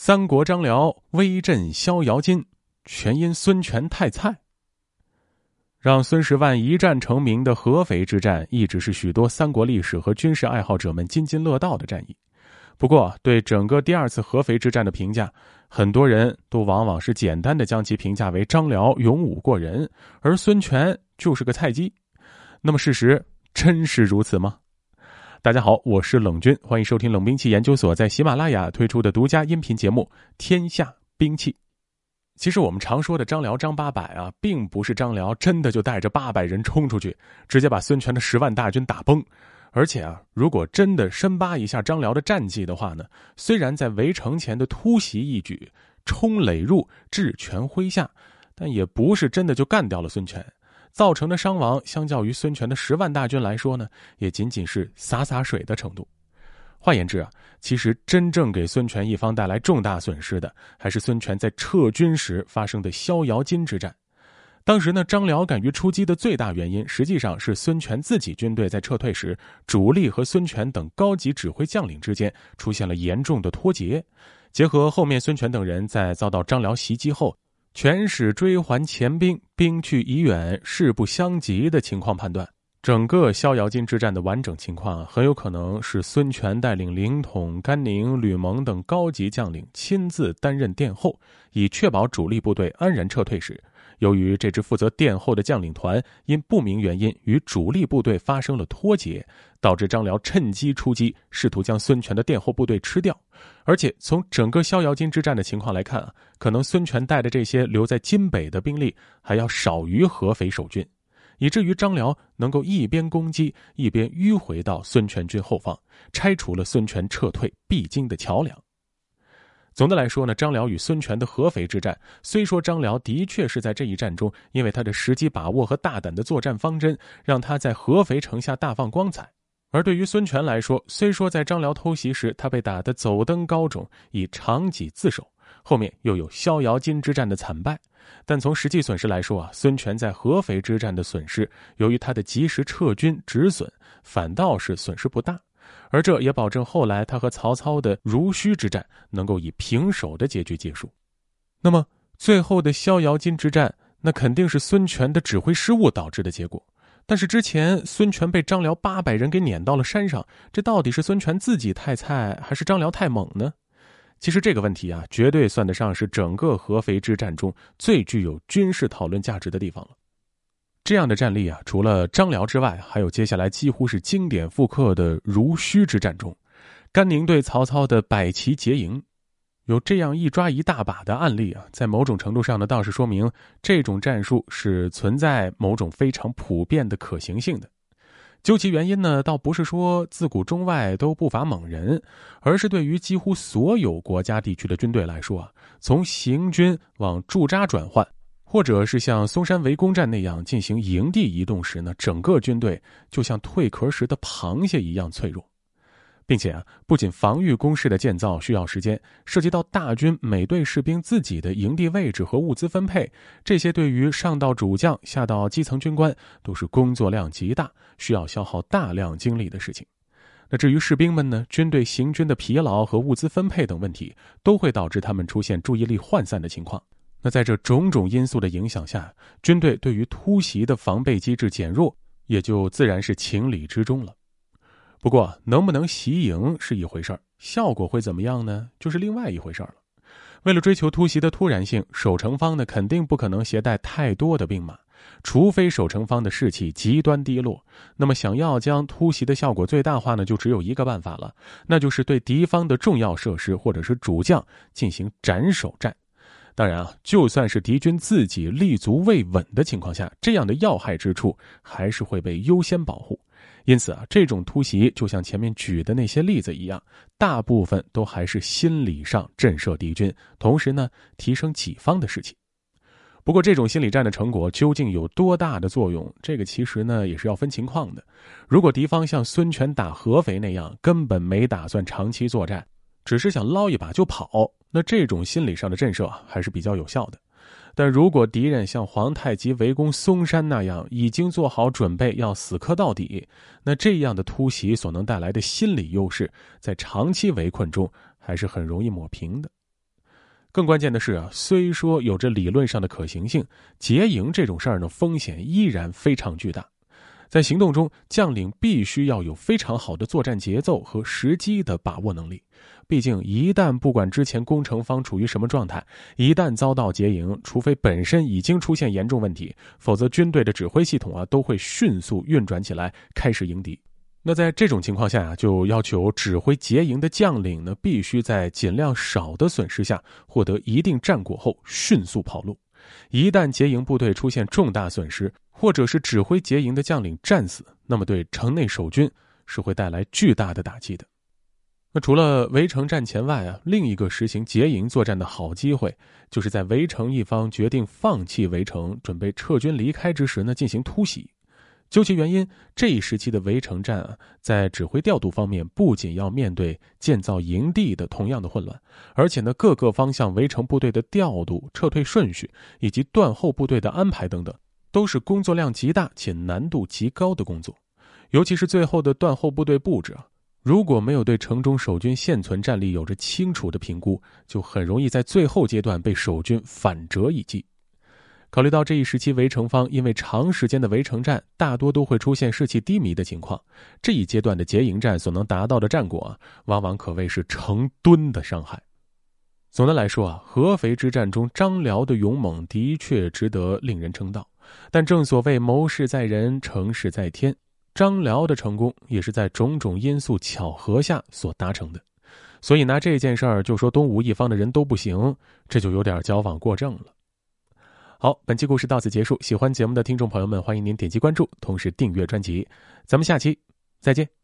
三国张辽威震逍遥津，全因孙权太菜。让孙十万一战成名的合肥之战，一直是许多三国历史和军事爱好者们津津乐道的战役。不过，对整个第二次合肥之战的评价，很多人都往往是简单的将其评价为张辽勇武过人，而孙权就是个菜鸡。那么，事实真是如此吗？大家好，我是冷军，欢迎收听冷兵器研究所在喜马拉雅推出的独家音频节目《天下兵器》。其实，我们常说的张辽张八百啊，并不是张辽真的就带着八百人冲出去，直接把孙权的十万大军打崩。而且啊，如果真的深扒一下张辽的战绩的话呢，虽然在围城前的突袭一举，冲垒入，智权麾下，但也不是真的就干掉了孙权，造成的伤亡，相较于孙权的十万大军来说呢，也仅仅是洒洒水的程度。换言之啊，其实真正给孙权一方带来重大损失的，还是孙权在撤军时发生的逍遥津之战。当时呢，张辽敢于出击的最大原因，实际上是孙权自己军队在撤退时，主力和孙权等高级指挥将领之间出现了严重的脱节。结合后面孙权等人在遭到张辽袭击后，全使追还前兵，兵去已远，势不相及的情况判断，整个逍遥津之战的完整情况很有可能是孙权带领凌统、甘宁、吕蒙等高级将领亲自担任殿后，以确保主力部队安然撤退时。由于这支负责殿后的将领团因不明原因与主力部队发生了脱节，导致张辽趁机出击，试图将孙权的殿后部队吃掉。而且从整个逍遥津之战的情况来看啊，可能孙权带的这些留在津北的兵力还要少于合肥守军，以至于张辽能够一边攻击一边迂回到孙权军后方，拆除了孙权撤退必经的桥梁。总的来说呢，张辽与孙权的合肥之战，虽说张辽的确是在这一战中，因为他的时机把握和大胆的作战方针，让他在合肥城下大放光彩；而对于孙权来说，虽说在张辽偷袭时他被打得走登高冢，以长戟自守，后面又有逍遥津之战的惨败，但从实际损失来说啊，孙权在合肥之战的损失，由于他的及时撤军止损，反倒是损失不大。而这也保证后来他和曹操的濡须之战能够以平手的结局结束。那么最后的逍遥津之战，那肯定是孙权的指挥失误导致的结果。但是之前孙权被张辽八百人给撵到了山上，这到底是孙权自己太菜，还是张辽太猛呢？其实这个问题啊，绝对算得上是整个合肥之战中最具有军事讨论价值的地方了。这样的战例啊，除了张辽之外，还有接下来几乎是经典复刻的濡须之战中，甘宁对曹操的百骑劫营，有这样一抓一大把的案例啊，在某种程度上呢，倒是说明这种战术是存在某种非常普遍的可行性的。究其原因呢，倒不是说自古中外都不乏猛人，而是对于几乎所有国家地区的军队来说啊，从行军往驻扎转换。或者是像松山围攻战那样进行营地移动时呢，整个军队就像蜕壳时的螃蟹一样脆弱，并且啊，不仅防御工事的建造需要时间，涉及到大军每队士兵自己的营地位置和物资分配，这些对于上到主将下到基层军官都是工作量极大、需要消耗大量精力的事情。那至于士兵们呢，军队行军的疲劳和物资分配等问题，都会导致他们出现注意力涣散的情况。那在这种种因素的影响下，军队对于突袭的防备机制减弱，也就自然是情理之中了。不过，能不能袭营是一回事儿，效果会怎么样呢？就是另外一回事儿了。为了追求突袭的突然性，守城方呢肯定不可能携带太多的兵马，除非守城方的士气极端低落。那么，想要将突袭的效果最大化呢，就只有一个办法了，那就是对敌方的重要设施或者是主将进行斩首战。当然啊，就算是敌军自己立足未稳的情况下，这样的要害之处还是会被优先保护。因此啊，这种突袭就像前面举的那些例子一样，大部分都还是心理上震慑敌军，同时呢，提升己方的士气。不过，这种心理战的成果究竟有多大的作用，这个其实呢也是要分情况的。如果敌方像孙权打合肥那样，根本没打算长期作战。只是想捞一把就跑，那这种心理上的震慑还是比较有效的。但如果敌人像皇太极围攻嵩山那样，已经做好准备要死磕到底，那这样的突袭所能带来的心理优势，在长期围困中还是很容易抹平的。更关键的是啊，虽说有着理论上的可行性，结营这种事儿呢，风险依然非常巨大。在行动中，将领必须要有非常好的作战节奏和时机的把握能力。毕竟，一旦不管之前攻城方处于什么状态，一旦遭到劫营，除非本身已经出现严重问题，否则军队的指挥系统啊都会迅速运转起来，开始迎敌。那在这种情况下啊，就要求指挥劫营的将领呢，必须在尽量少的损失下获得一定战果后，迅速跑路。一旦结营部队出现重大损失，或者是指挥结营的将领战死，那么对城内守军是会带来巨大的打击的。那除了围城战前外啊，另一个实行结营作战的好机会，就是在围城一方决定放弃围城，准备撤军离开之时呢，进行突袭。究其原因，这一时期的围城战啊，在指挥调度方面，不仅要面对建造营地的同样的混乱，而且呢，各个方向围城部队的调度、撤退顺序以及断后部队的安排等等，都是工作量极大且难度极高的工作。尤其是最后的断后部队布置啊。如果没有对城中守军现存战力有着清楚的评估，就很容易在最后阶段被守军反折一击。考虑到这一时期围城方因为长时间的围城战，大多都会出现士气低迷的情况，这一阶段的结营战所能达到的战果，往往可谓是成吨的伤害。总的来说啊，合肥之战中张辽的勇猛的确值得令人称道，但正所谓谋事在人，成事在天。张辽的成功也是在种种因素巧合下所达成的，所以拿这件事儿就说东吴一方的人都不行，这就有点矫枉过正了。好，本期故事到此结束。喜欢节目的听众朋友们，欢迎您点击关注，同时订阅专辑。咱们下期再见。